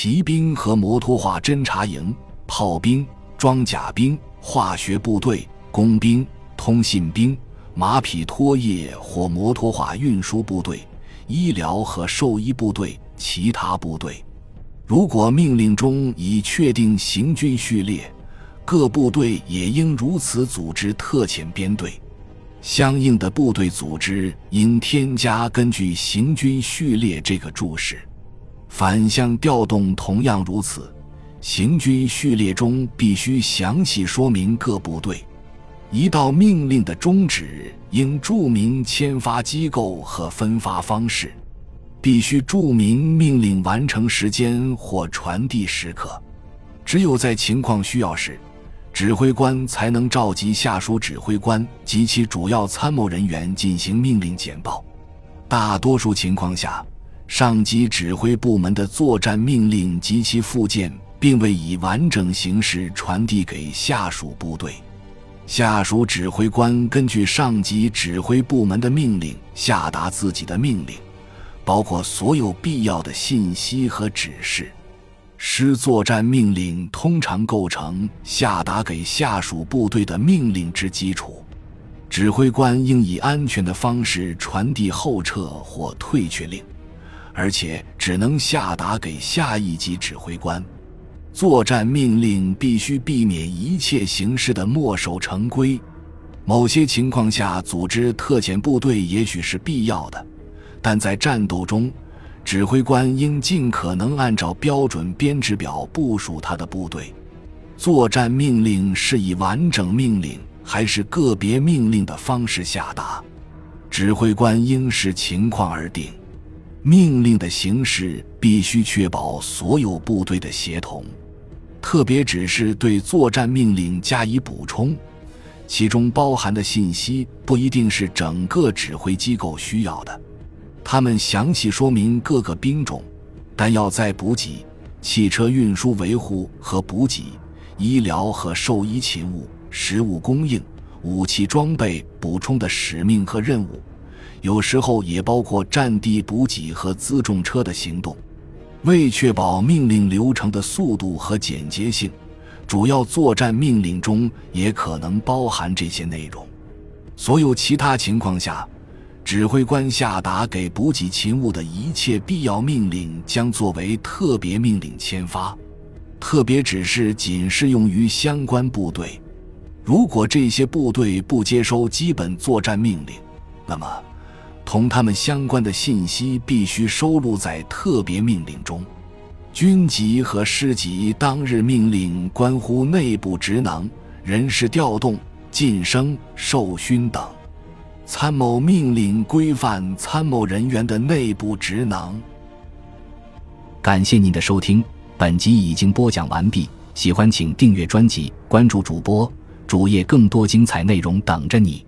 骑兵和摩托化侦察营、炮兵、装甲兵、化学部队、工兵、通信兵、马匹拖曳或摩托化运输部队、医疗和兽医部队、其他部队。如果命令中已确定行军序列，各部队也应如此组织特遣编队。相应的部队组织应添加根据行军序列这个注释。反向调动同样如此，行军序列中必须详细说明各部队。一道命令的终止应注明签发机构和分发方式，必须注明命令完成时间或传递时刻。只有在情况需要时，指挥官才能召集下属指挥官及其主要参谋人员进行命令简报。大多数情况下。上级指挥部门的作战命令及其附件，并未以完整形式传递给下属部队。下属指挥官根据上级指挥部门的命令下达自己的命令，包括所有必要的信息和指示。师作战命令通常构成下达给下属部队的命令之基础。指挥官应以安全的方式传递后撤或退却令。而且只能下达给下一级指挥官。作战命令必须避免一切形式的墨守成规。某些情况下，组织特遣部队也许是必要的，但在战斗中，指挥官应尽可能按照标准编制表部署他的部队。作战命令是以完整命令还是个别命令的方式下达，指挥官应视情况而定。命令的形式必须确保所有部队的协同，特别指示对作战命令加以补充，其中包含的信息不一定是整个指挥机构需要的。他们详细说明各个兵种、弹药载补给、汽车运输维护和补给、医疗和兽医勤务、食物供应、武器装备补充的使命和任务。有时候也包括战地补给和辎重车的行动。为确保命令流程的速度和简洁性，主要作战命令中也可能包含这些内容。所有其他情况下，指挥官下达给补给勤务的一切必要命令将作为特别命令签发。特别指示仅适用于相关部队。如果这些部队不接收基本作战命令，那么。同他们相关的信息必须收录在特别命令中。军级和师级当日命令关乎内部职能、人事调动、晋升、授勋等。参谋命令规范参谋人员的内部职能。感谢您的收听，本集已经播讲完毕。喜欢请订阅专辑，关注主播主页，更多精彩内容等着你。